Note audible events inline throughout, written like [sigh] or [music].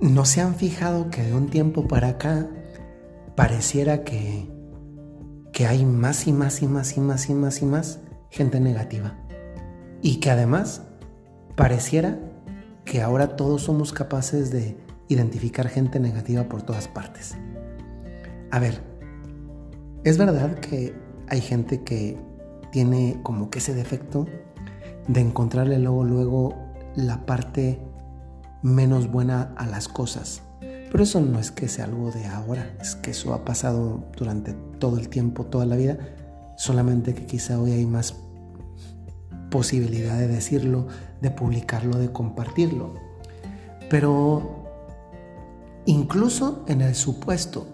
¿No se han fijado que de un tiempo para acá pareciera que, que hay más y más y más y más y más y más gente negativa? Y que además pareciera que ahora todos somos capaces de identificar gente negativa por todas partes. A ver, es verdad que hay gente que tiene como que ese defecto de encontrarle luego luego la parte menos buena a las cosas. Pero eso no es que sea algo de ahora, es que eso ha pasado durante todo el tiempo, toda la vida, solamente que quizá hoy hay más posibilidad de decirlo, de publicarlo, de compartirlo. Pero incluso en el supuesto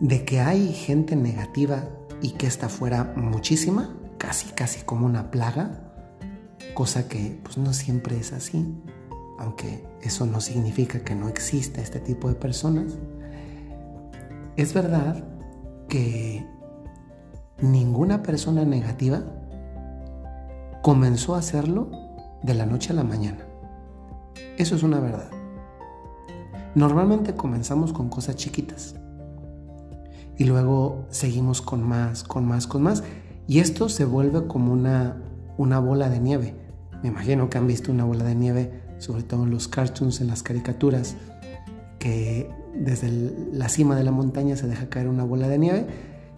de que hay gente negativa y que está fuera muchísima, casi casi como una plaga, cosa que pues no siempre es así aunque eso no significa que no exista este tipo de personas, es verdad que ninguna persona negativa comenzó a hacerlo de la noche a la mañana. Eso es una verdad. Normalmente comenzamos con cosas chiquitas y luego seguimos con más, con más, con más y esto se vuelve como una, una bola de nieve. Me imagino que han visto una bola de nieve sobre todo en los cartoons, en las caricaturas, que desde la cima de la montaña se deja caer una bola de nieve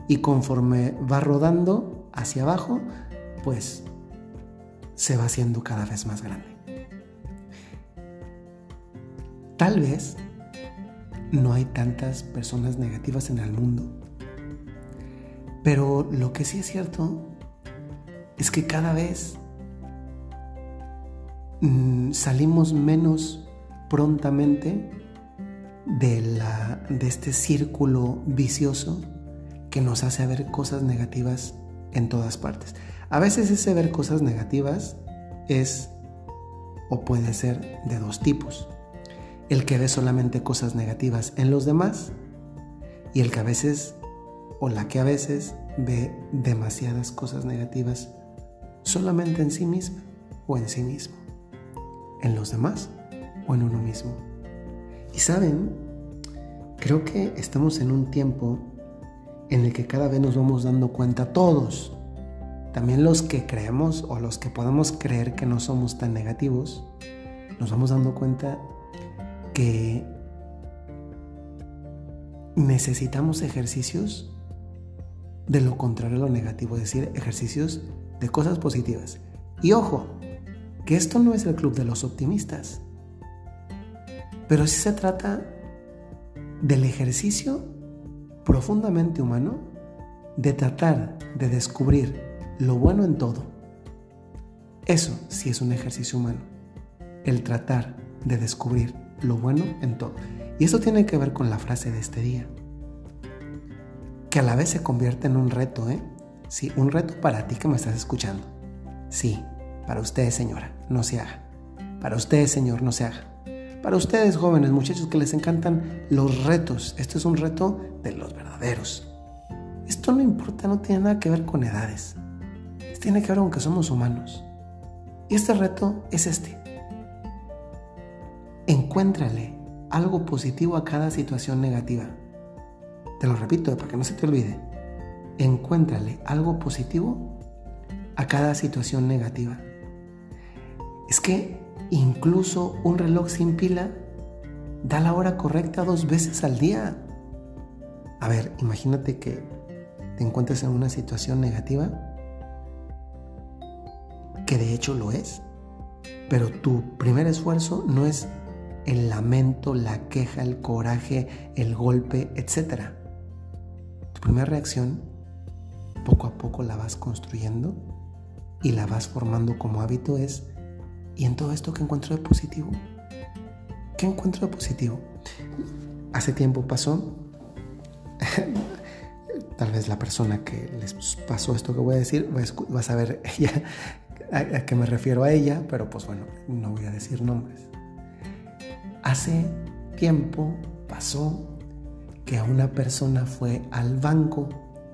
y conforme va rodando hacia abajo, pues se va haciendo cada vez más grande. Tal vez no hay tantas personas negativas en el mundo, pero lo que sí es cierto es que cada vez salimos menos prontamente de, la, de este círculo vicioso que nos hace ver cosas negativas en todas partes. A veces ese ver cosas negativas es o puede ser de dos tipos. El que ve solamente cosas negativas en los demás y el que a veces o la que a veces ve demasiadas cosas negativas solamente en sí misma o en sí mismo en los demás o en uno mismo. Y saben, creo que estamos en un tiempo en el que cada vez nos vamos dando cuenta todos, también los que creemos o los que podemos creer que no somos tan negativos, nos vamos dando cuenta que necesitamos ejercicios de lo contrario a lo negativo, es decir, ejercicios de cosas positivas. Y ojo, que esto no es el club de los optimistas, pero sí se trata del ejercicio profundamente humano de tratar de descubrir lo bueno en todo. Eso sí es un ejercicio humano, el tratar de descubrir lo bueno en todo. Y eso tiene que ver con la frase de este día, que a la vez se convierte en un reto, ¿eh? Sí, un reto para ti que me estás escuchando. Sí, para ustedes, señora, no se haga. Para ustedes, señor, no se haga. Para ustedes, jóvenes, muchachos que les encantan los retos, este es un reto de los verdaderos. Esto no importa, no tiene nada que ver con edades. tiene que ver con que somos humanos. Y este reto es este. Encuéntrale algo positivo a cada situación negativa. Te lo repito para que no se te olvide. Encuéntrale algo positivo a cada situación negativa. Es que incluso un reloj sin pila da la hora correcta dos veces al día. A ver, imagínate que te encuentres en una situación negativa, que de hecho lo es, pero tu primer esfuerzo no es el lamento, la queja, el coraje, el golpe, etc. Tu primera reacción, poco a poco la vas construyendo y la vas formando como hábito es ¿Y en todo esto qué encuentro de positivo? ¿Qué encuentro de positivo? Hace tiempo pasó, [laughs] tal vez la persona que les pasó esto que voy a decir va a saber [laughs] ella a, qué me refiero a ella, pero pues bueno, no voy a decir nombres. Hace tiempo pasó que una persona fue al banco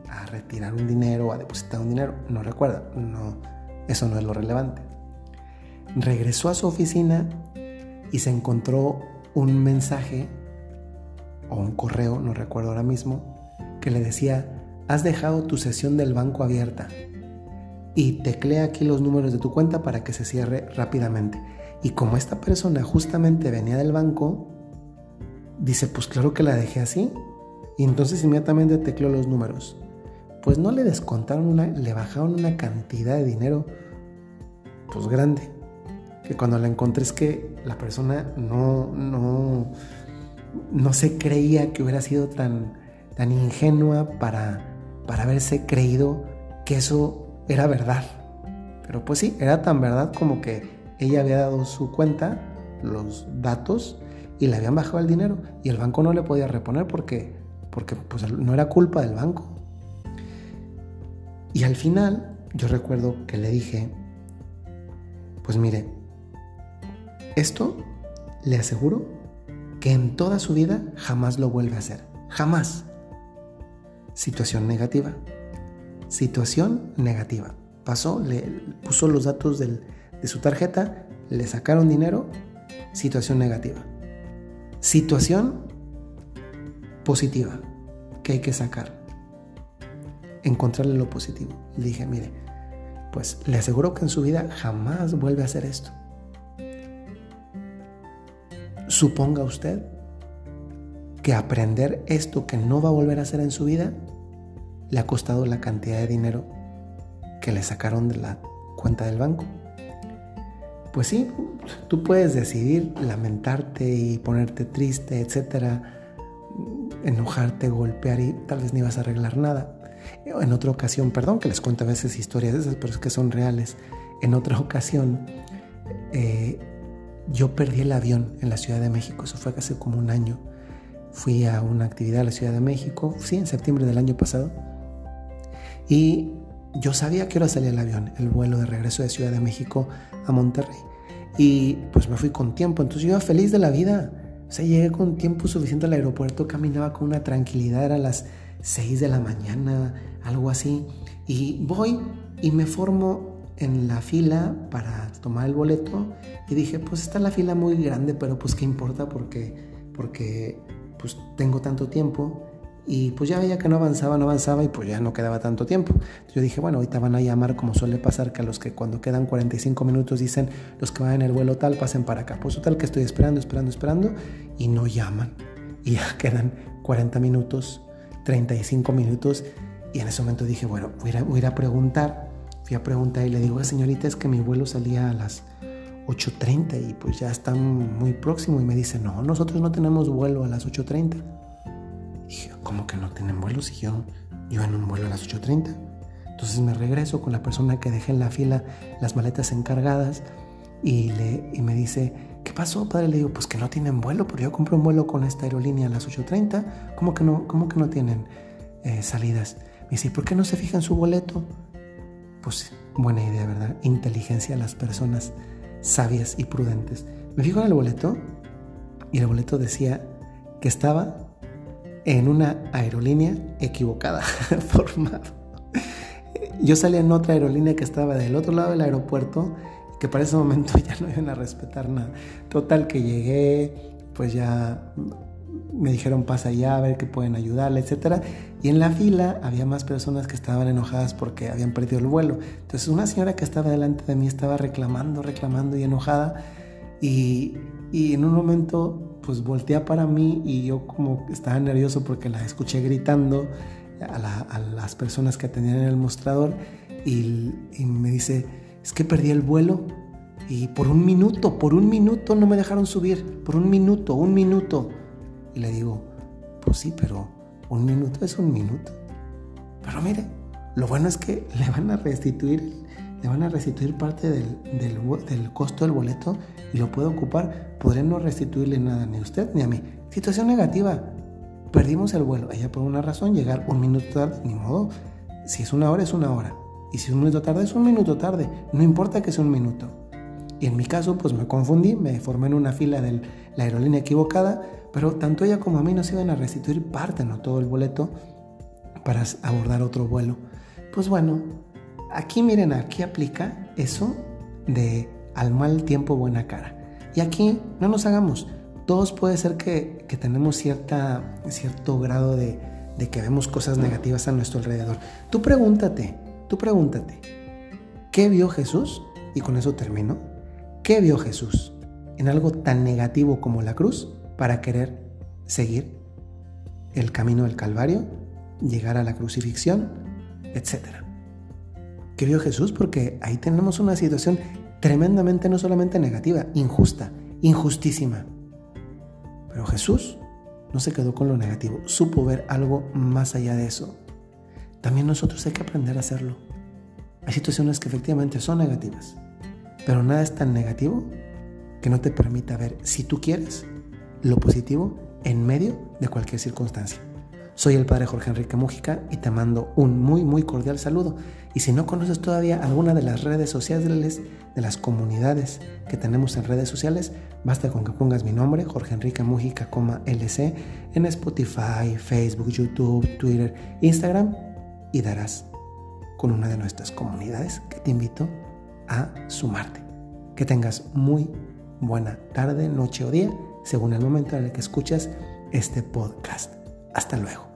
a retirar un dinero o a depositar un dinero, no recuerda, no, eso no es lo relevante regresó a su oficina y se encontró un mensaje o un correo, no recuerdo ahora mismo, que le decía, has dejado tu sesión del banco abierta y teclea aquí los números de tu cuenta para que se cierre rápidamente. Y como esta persona justamente venía del banco, dice, pues claro que la dejé así. Y entonces inmediatamente tecleó los números. Pues no le descontaron una, le bajaron una cantidad de dinero, pues grande. Que cuando la encontré es que la persona no, no, no se creía que hubiera sido tan, tan ingenua para, para haberse creído que eso era verdad. Pero pues sí, era tan verdad como que ella había dado su cuenta, los datos, y le habían bajado el dinero. Y el banco no le podía reponer porque, porque pues, no era culpa del banco. Y al final, yo recuerdo que le dije, pues mire, esto le aseguro que en toda su vida jamás lo vuelve a hacer. Jamás. Situación negativa situación negativa. Pasó, le puso los datos de su tarjeta, le sacaron dinero, situación negativa. Situación positiva que hay que sacar. Encontrarle lo positivo. Le dije, mire, pues le aseguro que en su vida jamás vuelve a hacer esto. Suponga usted que aprender esto que no va a volver a hacer en su vida le ha costado la cantidad de dinero que le sacaron de la cuenta del banco. Pues sí, tú puedes decidir lamentarte y ponerte triste, etcétera, enojarte, golpear y tal vez ni vas a arreglar nada. En otra ocasión, perdón que les cuento a veces historias de esas, pero es que son reales. En otra ocasión, eh, yo perdí el avión en la Ciudad de México, eso fue hace como un año. Fui a una actividad en la Ciudad de México, sí, en septiembre del año pasado y yo sabía que hora salía el avión, el vuelo de regreso de Ciudad de México a Monterrey. Y pues me fui con tiempo, entonces yo iba feliz de la vida. O sea, llegué con tiempo suficiente al aeropuerto, caminaba con una tranquilidad, era las 6 de la mañana, algo así. Y voy y me formo en la fila para tomar el boleto y dije, pues está la fila muy grande, pero pues qué importa porque, porque pues tengo tanto tiempo y pues ya veía que no avanzaba, no avanzaba y pues ya no quedaba tanto tiempo. yo dije, bueno, ahorita van a llamar como suele pasar que a los que cuando quedan 45 minutos dicen los que van en el vuelo tal pasen para acá. Pues tal que estoy esperando, esperando, esperando y no llaman. Y ya [laughs] quedan 40 minutos, 35 minutos y en ese momento dije, bueno, voy a, voy a preguntar. Fui a preguntar y le digo, señorita, es que mi vuelo salía a las 8.30 y pues ya está muy próximo. Y me dice, no, nosotros no tenemos vuelo a las 8.30. Dije, ¿cómo que no tienen vuelos? Y yo iba en un vuelo a las 8.30. Entonces me regreso con la persona que dejé en la fila las maletas encargadas y, le, y me dice, ¿qué pasó, padre? Le digo, pues que no tienen vuelo, pero yo compré un vuelo con esta aerolínea a las 8.30. ¿Cómo que no, cómo que no tienen eh, salidas? Me dice, ¿por qué no se fijan su boleto? Pues buena idea, ¿verdad? Inteligencia a las personas sabias y prudentes. Me fijo en el boleto y el boleto decía que estaba en una aerolínea equivocada [laughs] formado. Yo salí en otra aerolínea que estaba del otro lado del aeropuerto, que para ese momento [laughs] ya no iban a respetar nada. Total que llegué, pues ya me dijeron pasa allá a ver que pueden ayudarle, etcétera. Y en la fila había más personas que estaban enojadas porque habían perdido el vuelo. Entonces una señora que estaba delante de mí estaba reclamando, reclamando y enojada. Y, y en un momento pues voltea para mí y yo como estaba nervioso porque la escuché gritando a, las personas que atendían en el mostrador y, me dice, es que perdí el vuelo y por un minuto, por un minuto no me dejaron subir, por un minuto, un minuto. Y le digo, pues sí, pero un minuto es un minuto. Pero mire, lo bueno es que [laughs] le van a restituir le van a restituir parte del, del, costo del boleto y lo puede ocupar. Podré no restituirle nada ni a usted ni a mí. Situación negativa. Perdimos el vuelo. Ella por una razón llegar un minuto tarde, ni modo. Si es una hora, es una hora. Y si es un minuto tarde, es un minuto tarde. No importa que sea un minuto. Y en mi caso, pues me confundí, me formé en una fila de la aerolínea equivocada, pero tanto ella como a mí nos iban a restituir parte, no todo el boleto, para abordar otro vuelo. Pues bueno, Aquí miren, aquí aplica eso de al mal tiempo buena cara. Y aquí no nos hagamos. Todos puede ser que, tenemos cierta, cierto grado de, de que vemos cosas negativas a nuestro alrededor. Tú pregúntate, tú pregúntate, ¿qué vio Jesús? Y con eso termino. ¿Qué vio Jesús en algo tan negativo como la cruz para querer seguir el camino del Calvario, llegar a la crucifixión? ¿Qué vio Jesús? Porque ahí tenemos una situación tremendamente no solamente negativa, injusta, injustísima. Pero Jesús no se quedó con lo negativo, supo ver algo más allá de eso. También nosotros hay que aprender a hacerlo. Hay situaciones que efectivamente son negativas, pero nada es tan negativo que no te permita ver, si tú quieres, lo positivo en medio de cualquier circunstancia. Soy el padre Jorge Enrique Mújica y te mando un muy muy cordial saludo. Y si no conoces todavía alguna de las redes sociales, de las comunidades que tenemos en redes sociales, basta con que pongas mi nombre, Jorge Enrique Mújica, LC, en Spotify, Facebook, YouTube, Twitter, Instagram y darás con una de nuestras comunidades que te invito a sumarte. Que tengas muy buena tarde, noche o día, según el momento en el que escuchas este podcast. Hasta luego.